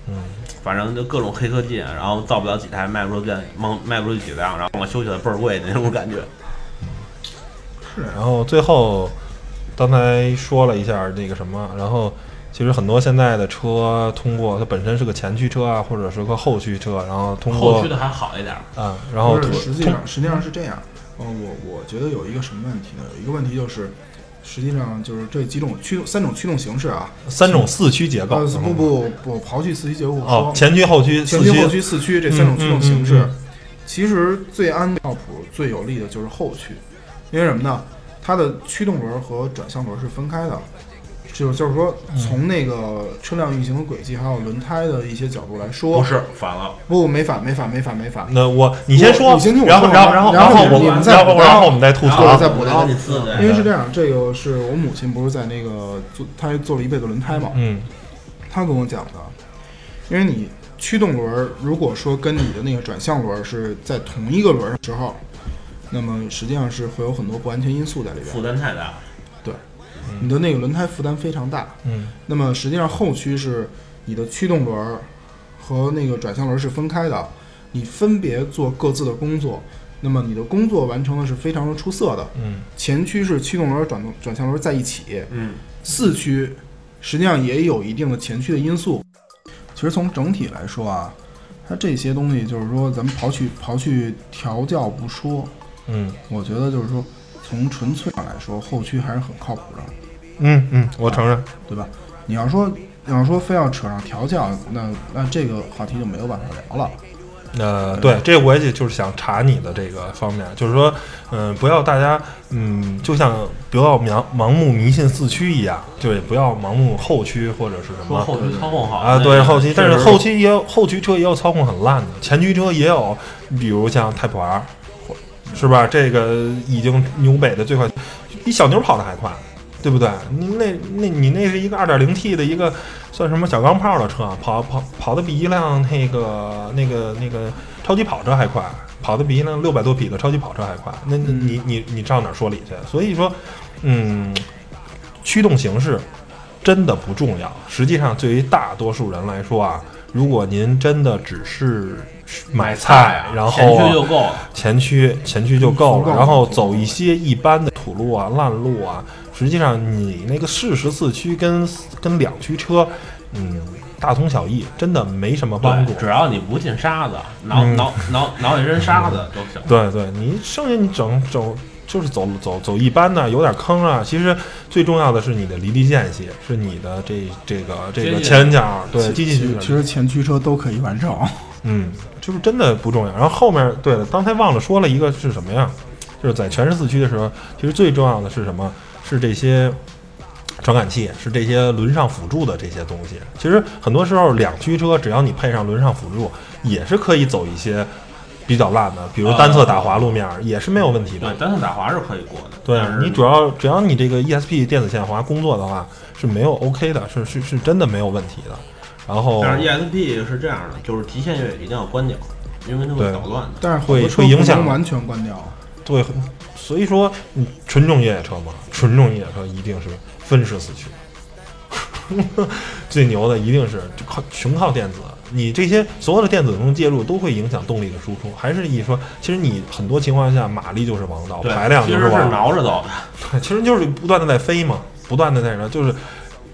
嗯反正就各种黑科技，然后造不了几台，卖不出去，卖卖不出去几辆，然后我修起来倍儿贵的那种感觉。是然后最后刚才说了一下那个什么，然后其实很多现在的车通过它本身是个前驱车啊，或者是个后驱车，然后通过后驱的还好一点儿，啊，然后实际上实际上是这样，呃，我我觉得有一个什么问题呢？有一个问题就是，实际上就是这几种驱动三种驱动形式啊，三种四驱结构，呃，不不不，刨去四驱结构不说，哦，前驱后驱四驱前驱、后驱、四驱这三种驱动形式，嗯嗯。嗯其实最安靠谱、最有力的就是后驱，因为什么呢？它的驱动轮和转向轮是分开的，就是就是说从那个车辆运行的轨迹还有轮胎的一些角度来说，不是反了，不没反没反没反没反，那我你先说，我你先听我然后说然后然后然后后我们再然后然后我们再吐然后槽再补刀因为是这样，这个是我母亲不是在那个做，她做了一辈子轮胎嘛，嗯。她跟我讲的，因为你驱动轮儿如果说跟你的那个转向轮儿是在同一个轮儿的时候，那么实际上是会有很多不安全因素在里边。负，担太大。你的那个轮胎负担非常大。嗯那么实际上后驱是你的驱动轮儿和那个转向轮儿是分开的，你分别做各自的工作，那么你的工作完成的是非常的出色的。嗯前驱是驱动轮儿转动转向轮儿在一起，嗯，四驱实际上也有一定的前驱的因素。其实从整体来说啊，它这些东西就是说，咱们刨去刨去调教不说，嗯我觉得就是说，从纯粹上来说，后驱还是很靠谱的，嗯嗯，我承认，对吧？你要说你要说非要扯上调教，那那这个话题就没有办法聊了。呃，对，这我也就是想查你的这个方面，就是说，嗯、不要大家，嗯，就像不要盲盲目迷信四驱一样，就也不要盲目后驱或者是什么说后驱操控好啊，那对后驱，但是后驱也有后驱车也有操控很烂的，前驱车也有，比如像 Type R，或是吧？这个已经纽北的最快，比小牛跑的还快，对不对？你那那你那是一个 2.0T 的一个算什么小钢炮的车，跑跑跑的比一辆那个那个那个超级跑车还快，跑的比一辆六百多匹的超级跑车还快。那那你你你上哪儿说理去？所以说，嗯，驱动形式真的不重要。实际上，对于大多数人来说啊，如果您真的只是买菜，啊，然后前驱就够了。前驱前驱就够了，然后走一些一般的土路啊、烂路啊。实际上，你那个适时四驱跟跟两驱车，嗯，大同小异，真的没什么帮助，。只要你不进沙子，挠嗯挠挠挠一身沙子都行。对对，你剩下你整整就是走走走一般的，有点坑啊。其实最重要的是你的离地间隙，是你的这这个这个前脚对其机器其实其实前驱车都可以完成。嗯，就是真的不重要。然后后面对了，刚才忘了说了一个是什么呀？就是在全时四驱的时候，其实最重要的是什么？是这些传感器，是这些轮上辅助的这些东西。其实很多时候两驱车，只要你配上轮上辅助，也是可以走一些比较烂的，比如单侧打滑路面，也是没有问题的对，。单侧打滑是可以过的。对你主要只要你这个 ESP 电子限滑工作的话，是没有 OK 的，是是是真的没有问题的。然后但是 ESP 是这样的，就是极限越野一定要关掉，因为它会对捣乱的。但是会会影响完全关掉。对，所以说你纯种越野车嘛，纯种越野车一定是分时四驱，最牛的一定是就靠全靠电子。你这些所有的电子能介入，都会影响动力的输出。还是一说，其实你很多情况下马力就是王道，对，排量其实就是王道。挠着走的。对，其实就是不断的在飞嘛，不断的在那，就是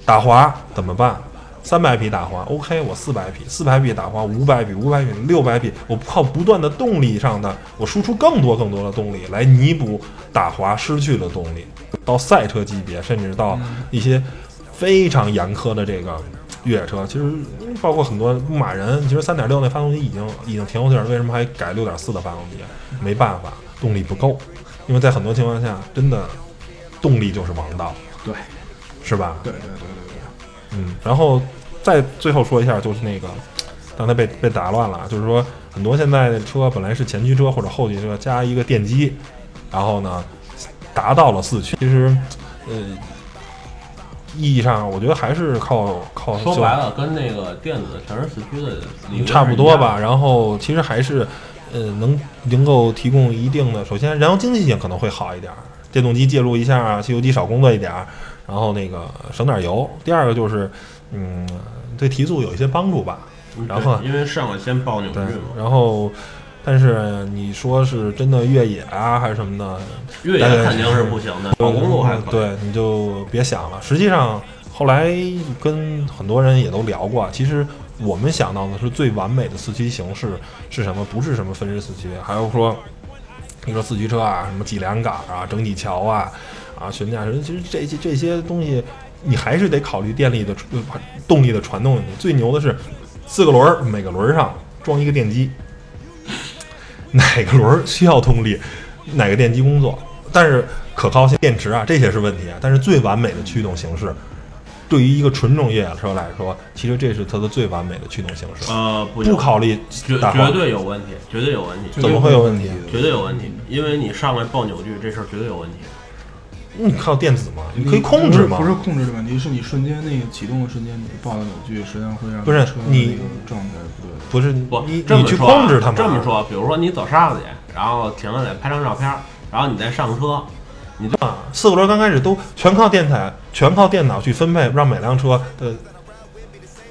打滑怎么办？三百匹打滑，OK，我四百匹，四百匹打滑，五百匹，五百匹，六百匹，我靠不断的动力上的，我输出更多更多的动力来弥补打滑失去的动力。到赛车级别，甚至到一些非常严苛的这个越野车，其实包括很多牧马人，其实三点六那发动机已经已经挺有劲儿，为什么还改六点四的发动机？没办法，动力不够，因为在很多情况下，真的动力就是王道，对，是吧？对对对对对，嗯，然后再最后说一下，就是那个刚才被被打乱了，就是说很多现在的车本来是前驱车或者后驱车加一个电机，然后呢达到了四驱，其实呃意义上我觉得还是靠靠说白了，跟那个电子全时四驱的差不多吧。然后其实还是呃能能够提供一定的，首先燃油经济性可能会好一点儿，电动机介入一下，汽油机少工作一点儿，然后那个省点油。第二个就是嗯对提速有一些帮助吧。嗯然后因为上来先报扭矩然后但是你说是真的越野啊还是什么的，越野肯定是不行的，跑公路还。对，你就别想了。实际上，后来跟很多人也都聊过，其实我们想到的是最完美的四驱形式是什么？不是什么分时四驱，还有说，你说四驱车啊，什么脊梁杆啊、整体桥啊、啊悬架其实这些这些东西，你还是得考虑电力的动力的传动。最牛的是四个轮儿，每个轮儿上装一个电机，哪个轮儿需要动力，哪个电机工作。但是可靠性、电池啊，这些是问题啊。但是最完美的驱动形式，对于一个纯种越野车来说，其实这是它的最完美的驱动形式。呃，不不考虑绝绝对有问题，绝对有问题，怎么会有问题？绝对有问题，因为你上来爆扭矩这事儿绝对有问题。你靠电子吗？你可以控制吗不？是控制的问题，是你瞬间那个启动的瞬间，你报的扭矩，实际上会让不是你那个状态不对。不是不，你你去这么说啊控制它吗？这么说，比如说你走沙子去，然后停下来拍张照片，然后你再上车，啊，四个轮刚开始都全靠电台，全靠电脑去分配，让每辆车的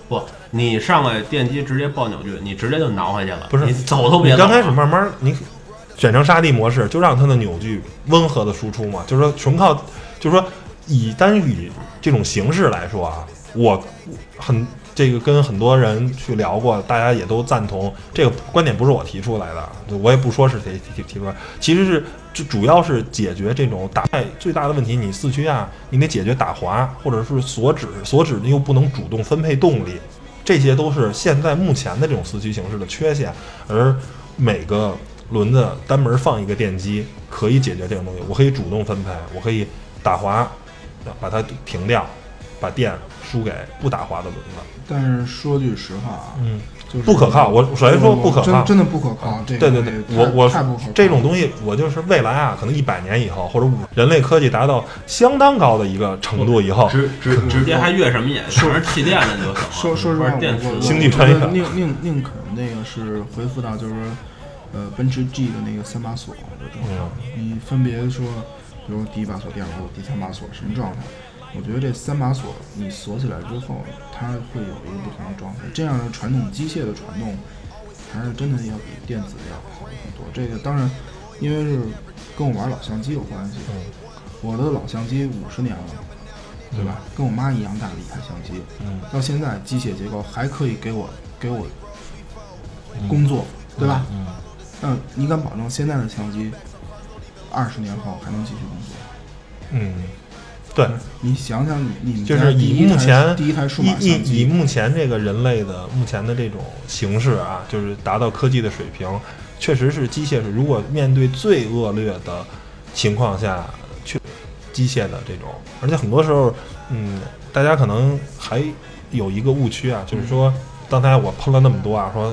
不，你上来电机直接报扭矩，你直接就挠回去了，不是你走都别走了。你刚开始慢慢你选成沙地模式，就让它的扭矩温和的输出嘛，就是说纯靠，就是说以单以这种形式来说啊，我很这个跟很多人去聊过，大家也都赞同这个观点，不是我提出来的，我也不说是谁提提出来，其实是就主要是解决这种打最大的问题，你四驱啊，你得解决打滑或者是锁止，锁止又不能主动分配动力，这些都是现在目前的这种四驱形式的缺陷，而每个轮子单门放一个电机可以解决这种东西。我可以主动分配，我可以打滑，把它停掉，把电输给不打滑的轮子。但是说句实话啊，嗯，就是不可靠我首先说不可靠真真的不可靠。这对对对我我。这种东西，我就是未来啊，可能一百年以后或者五人类科技达到相当高的一个程度以后，直直直接还越什么眼，全是气垫的就行了。说说实话，电池我我星际穿越宁宁宁肯那个是回复到就是说，呃，奔驰 G 的那个三把锁的状态。你分别说，比如第一把锁、第二把锁、第三把锁什么状态？我觉得这三把锁你锁起来之后，它会有一个不同的状态。这样的传统机械的传动，还是真的要比电子要好很多。这个当然，因为是跟我玩老相机有关系。嗯我的老相机五十年了，对吧？跟我妈一样大的一台相机，嗯到现在机械结构还可以给我给我工作，对吧？嗯，那你敢保证现在的相机二十年后还能继续工作？嗯，对，你想想你，你们就是以目前第一台数码以以以，目前这个人类的目前的这种形式啊，就是达到科技的水平，确实是机械是如果面对最恶劣的情况下，去机械的这种，而且很多时候，嗯，大家可能还有一个误区啊，就是说，刚才我喷了那么多啊，说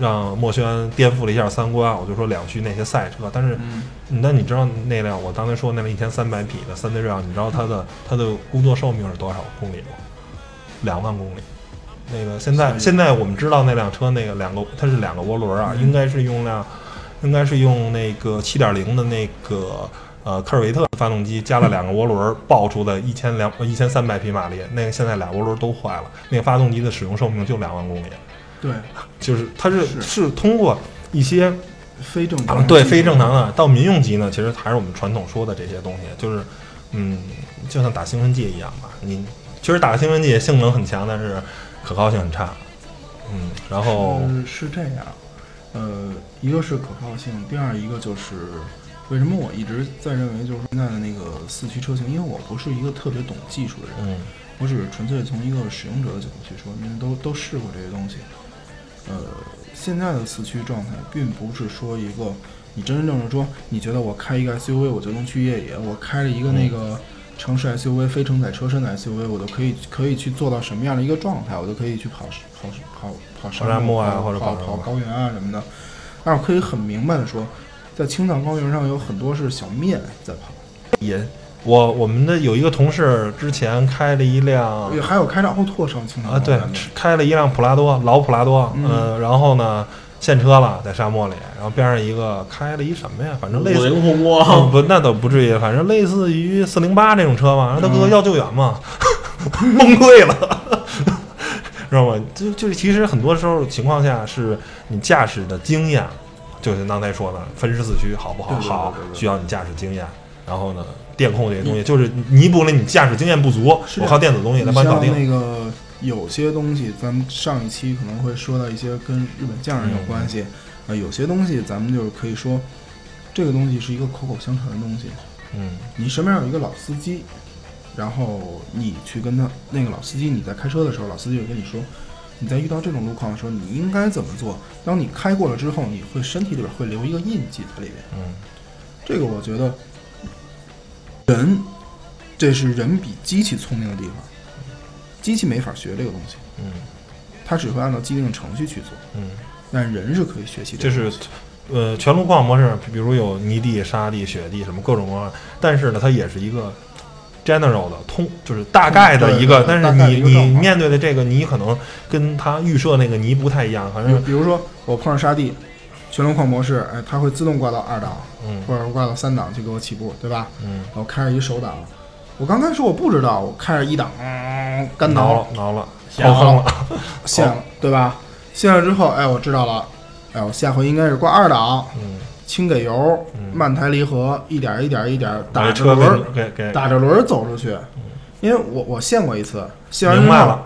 让墨轩颠覆了一下三观，我就说两驱那些赛车，但是嗯，那你知道那辆我刚才说那辆一千三百匹的三 D 让，你知道它的 它的工作寿命是多少公里吗？两万公里。那个现在现在我们知道那辆车那个两个它是两个涡轮啊，嗯。应该是用辆应该是用那个七点零的那个呃科尔维特发动机加了两个涡轮爆出的一千两一千三百匹马力，那个现在俩涡轮都坏了，那个发动机的使用寿命就两万公里，对，就是它是是是通过一些非正常啊，对，非正常的。到民用级呢，其实还是我们传统说的这些东西，就是，嗯，就像打兴奋剂一样吧。你其实打兴奋剂性能很强，但是可靠性很差。嗯，然后是是这样，呃，一个是可靠性，第二一个就是为什么我一直在认为就是现在的那个四驱车型，因为我不是一个特别懂技术的人，嗯我只是纯粹从一个使用者的角度去说，因为都都试过这些东西。呃，现在的四驱状态并不是说一个你真真正正说，你觉得我开一个 SUV 我就能去越野，我开了一个那个城市 SUV、非承载车身的 SUV，我都可以可以去做到什么样的一个状态，我都可以去跑跑跑跑跑沙漠啊或者跑跑跑高原啊什么的。但是我可以很明白的说，在青藏高原上有很多是小面在跑。也，我我们的有一个同事之前开了一辆还有开着奥拓上啊，对开了一辆普拉多，老普拉多，嗯呃，然后呢现车了，在沙漠里，然后边上一个开了一什么呀？反正类似。五菱宏嗯光，不，那倒不至于，反正类似于四零八这种车嘛。然后他哥嗯要救援嘛，崩溃了，知道吗？就就是其实很多时候情况下是你驾驶的经验，就是刚才说的分时四驱好不好？对对对好需要你驾驶经验。然后呢，电控这些东西就是弥补了你驾驶经验不足，我靠电子东西来帮你搞定。那个有些东西，咱们上一期可能会说到一些跟日本匠人有关系，啊、有些东西咱们就是可以说，这个东西是一个口口相传的东西。嗯你身边有一个老司机，然后你去跟他那个老司机，你在开车的时候，老司机就跟你说，你在遇到这种路况的时候，你应该怎么做。当你开过了之后，你会身体里边会留一个印记在里面。嗯这个我觉得，人，这是人比机器聪明的地方。机器没法学这个东西，嗯它只会按照既定的程序去做，嗯，但人是可以学习的这是。呃全路况模式，比如有泥地、沙地、雪地什么各种各样，但是呢，它也是一个 general 的通，就是大概的一个。但是你你面对的这个泥可能跟它预设那个泥不太一样，反正比如说我碰上沙地，全路况模式，哎，它会自动挂到二档嗯或者挂到三档去给我起步，对吧？嗯，我开着一手档，我刚开始我不知道，我开着一档，嗯，干挠挠了挠了，下掏坑了，陷了，对吧？陷了之后，哎，我知道了，哎，我下回应该是挂二档，嗯，轻给油，嗯慢抬离合，一点儿一点儿一点儿打着轮儿，给给打着轮儿走出去。因为我我陷过一次，陷完之后，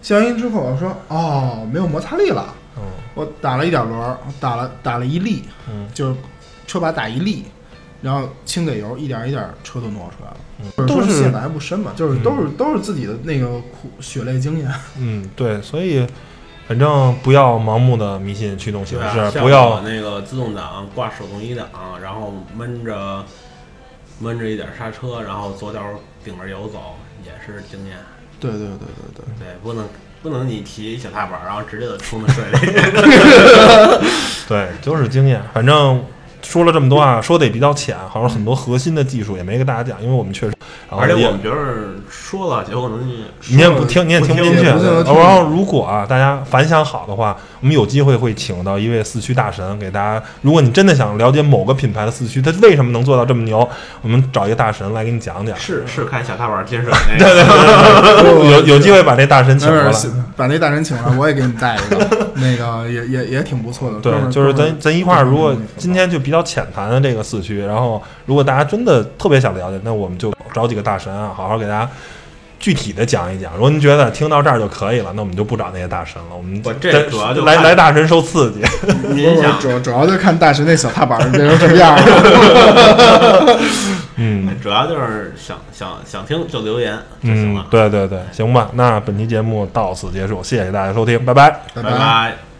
陷完之后我说哦，没有摩擦力了，嗯我打了一点轮儿，打了打了一粒，嗯就是车把打一粒，然后轻给油，一点儿一点儿车就挪出来了。嗯，都是说陷的还不深嘛，就是嗯都是都是自己的那个苦血泪经验。嗯对，所以反正不要盲目的迷信驱动形对啊式，像不要那个自动挡挂手动一档，然后闷着闷着一点刹车，然后左脚顶着油走，也是经验。对对对对对，对，不能不能你提一小踏板，然后直接就冲到水里。对，就是经验。反正说了这么多啊，说的也比较浅，好像很多核心的技术也没给大家讲，因为我们确实，而且我们觉得说了，结果能你也不听，你也听不进去。然后如果啊，大家反响好的话，我们有机会会请到一位四驱大神给大家。如果你真的想了解某个品牌的四驱，它为什么能做到这么牛，我们找一个大神来给你讲讲。是是开小踏板进水 那个。有有机会把这大神请过来。把那大神请来，我也给你带一个，那个也也也挺不错的。对，就是咱咱一块儿，如果今天就比较浅谈的这个四驱，然后如果大家真的特别想了解，那我们就找几个大神啊，好好给大家具体的讲一讲。如果您觉得听到这儿就可以了，那我们就不找那些大神了，我们不这主要就来来大神受刺激。您想，主要主要就看大神那小踏板儿变成什么样了。嗯主要就是想想想听就留言就行嗯了，。对对对，行吧，那本期节目到此结束，谢谢大家收听，拜拜。拜拜拜。